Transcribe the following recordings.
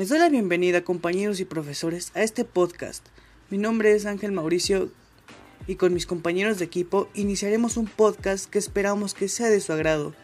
Les doy la bienvenida, compañeros y profesores, a este podcast. Mi nombre es Ángel Mauricio y con mis compañeros de equipo iniciaremos un podcast que esperamos que sea de su agrado.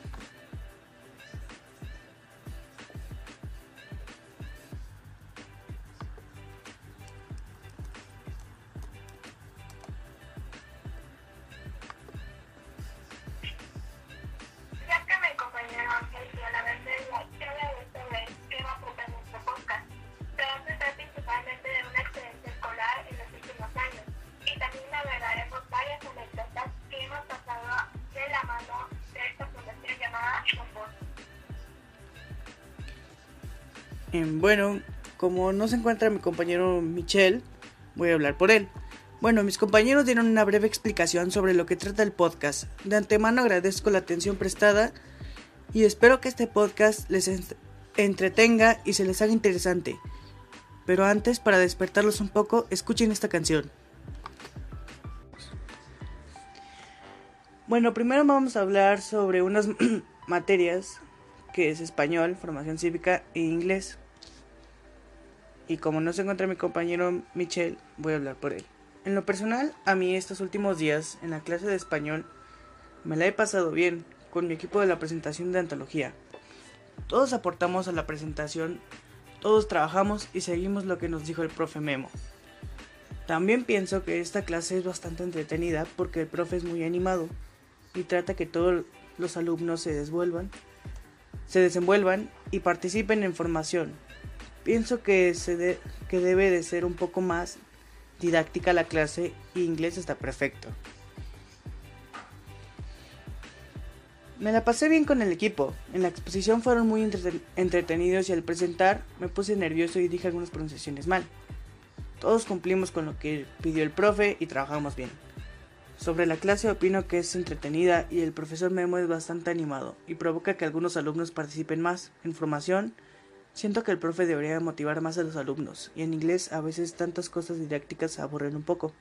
Bueno, como no se encuentra mi compañero Michel, voy a hablar por él. Bueno, mis compañeros dieron una breve explicación sobre lo que trata el podcast. De antemano agradezco la atención prestada y espero que este podcast les en- entretenga y se les haga interesante. Pero antes, para despertarlos un poco, escuchen esta canción. Bueno, primero vamos a hablar sobre unas materias que es español, formación cívica e inglés. Y como no se encuentra mi compañero Michel, voy a hablar por él. En lo personal, a mí estos últimos días en la clase de español me la he pasado bien con mi equipo de la presentación de antología. Todos aportamos a la presentación, todos trabajamos y seguimos lo que nos dijo el profe Memo. También pienso que esta clase es bastante entretenida porque el profe es muy animado y trata que todos los alumnos se desenvuelvan, se desenvuelvan y participen en formación. Pienso que, se que debe de ser un poco más didáctica la clase y inglés está perfecto. Me la pasé bien con el equipo. En la exposición fueron muy entreten- entretenidos y al presentar me puse nervioso y dije algunas pronunciaciones mal. Todos cumplimos con lo que pidió el profe y trabajamos bien. Sobre la clase opino que es entretenida y el profesor Memo es bastante animado y provoca que algunos alumnos participen más. En formación, siento que el profe debería motivar más a los alumnos y en inglés a veces tantas cosas didácticas aburren un poco.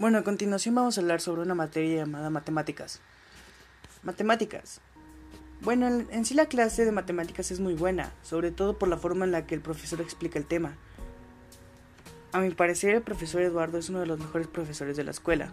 Bueno, a continuación vamos a hablar sobre una materia llamada matemáticas. Matemáticas. Bueno, en, sí la clase de matemáticas es muy buena, sobre todo por la forma en la que el profesor explica el tema. A mi parecer el profesor Eduardo es uno de los mejores profesores de la escuela.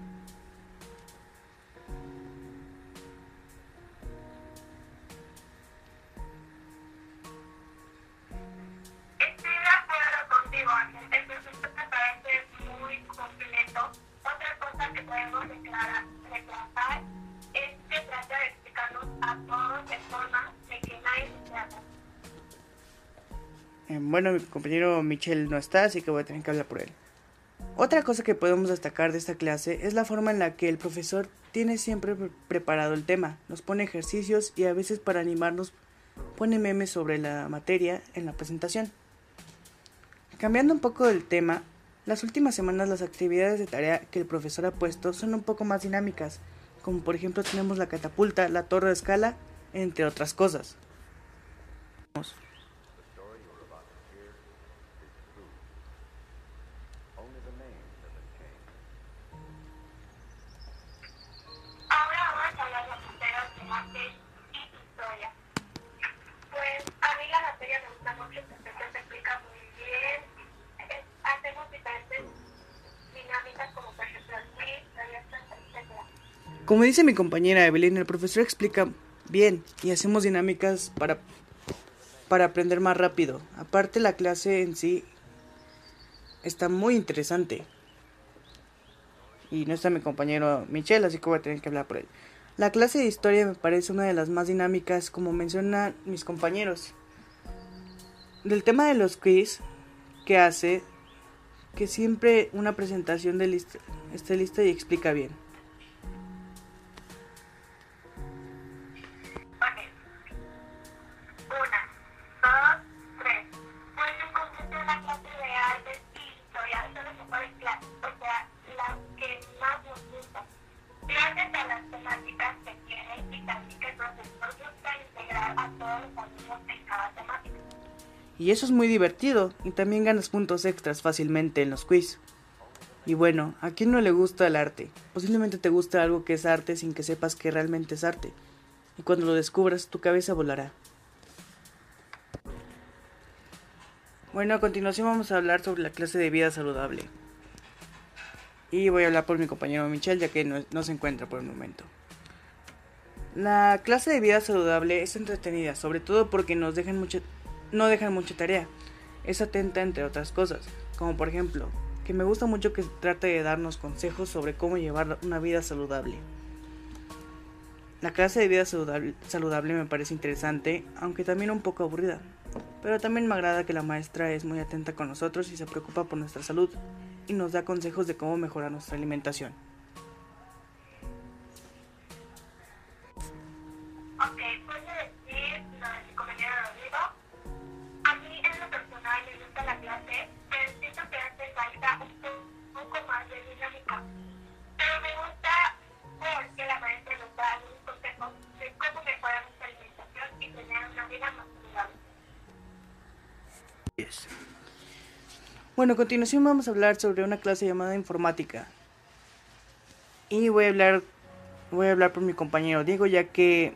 Bueno, mi compañero Michel no está, así que voy a tener que hablar por él. Otra cosa que podemos destacar de esta clase es la forma en la que el profesor tiene siempre pre- preparado el tema. Nos pone ejercicios y a veces para animarnos pone memes sobre la materia en la presentación. Cambiando un poco del tema, las últimas semanas las actividades de tarea que el profesor ha puesto son un poco más dinámicas, como por ejemplo tenemos la catapulta, la torre de escala, entre otras cosas. Como dice mi compañera Evelyn, el profesor explica bien y hacemos dinámicas para, para aprender más rápido. Aparte la clase en sí está muy interesante. y no está mi compañero Michelle, así que voy a tener que hablar por él. La clase de historia me parece una de las más dinámicas, como mencionan mis compañeros. Del tema de los quiz que hace, que siempre una presentación de lista, esté lista y explica bien. Y eso es muy divertido y también ganas puntos extras fácilmente en los quiz. Y bueno, ¿a quién no le gusta el arte? Posiblemente te gusta algo que es arte sin que sepas que realmente es arte. Y cuando lo descubras, tu cabeza volará. Bueno, a continuación vamos a hablar sobre la clase de vida saludable. Y voy a hablar por mi compañero Michelle, ya que no, no se encuentra por el momento. La clase de vida saludable es entretenida, sobre todo porque nos dejan mucha, no dejan mucha tarea. Es atenta entre otras cosas, como por ejemplo, que me gusta mucho que trate de darnos consejos sobre cómo llevar una vida saludable. La clase de vida saludable, saludable, me parece interesante, aunque también un poco aburrida. Pero también me agrada que la maestra es muy atenta con nosotros y se preocupa por nuestra salud y nos da consejos de cómo mejorar nuestra alimentación. Bueno, a continuación vamos a hablar sobre una clase llamada informática. Y voy a hablar voy a hablar por mi compañero Diego ya que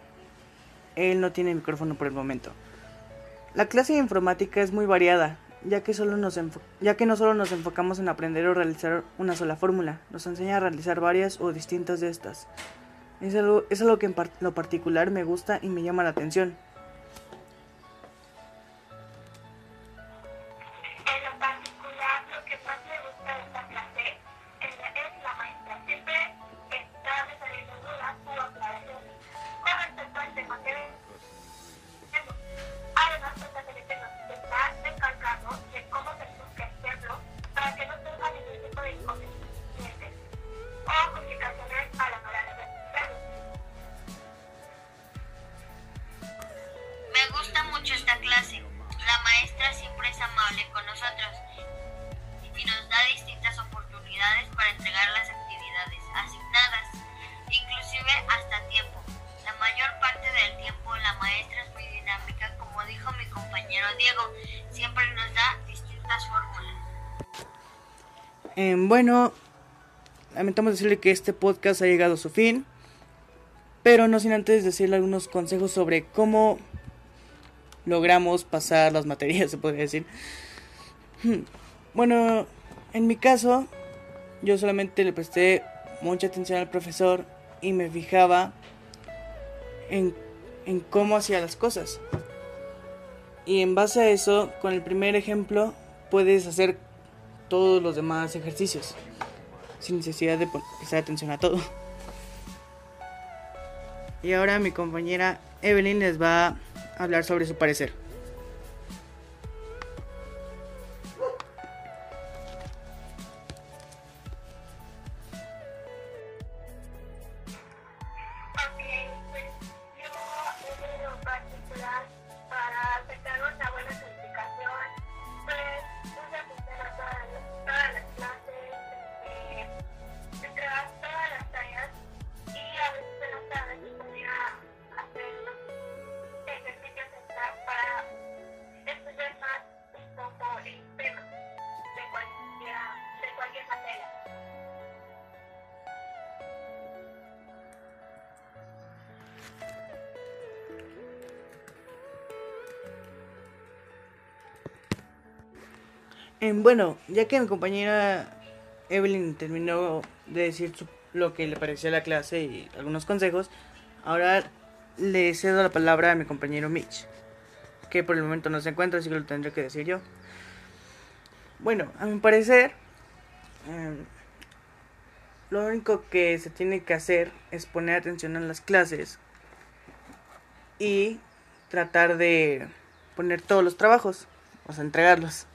él no tiene micrófono por el momento. La clase de informática es muy variada, ya que, solo nos ya que no solo nos enfocamos en aprender o realizar una sola fórmula, nos enseña a realizar varias o distintas de estas. Es algo, es algo que en lo particular me gusta y me llama la atención. Eh, bueno, lamentamos decirle que este podcast ha llegado a su fin, pero no sin antes decirle algunos consejos sobre cómo logramos pasar las materias, se podría decir. Bueno, en mi caso, yo solamente le presté mucha atención al profesor y me fijaba en, en cómo hacía las cosas. Y en base a eso, con el primer ejemplo, puedes hacer todos los demás ejercicios, sin necesidad de prestar atención a todo. Y ahora mi compañera Evelyn les va a hablar sobre su parecer. Bueno, ya que mi compañera Evelyn terminó de decir lo que le parecía la clase y algunos consejos, ahora le cedo la palabra a mi compañero Mitch, que por el momento no se encuentra, así que lo tendré que decir yo. Bueno, a mi parecer, em, lo único que se tiene que hacer es poner atención en las clases y tratar de poner todos los trabajos, o sea, entregarlos.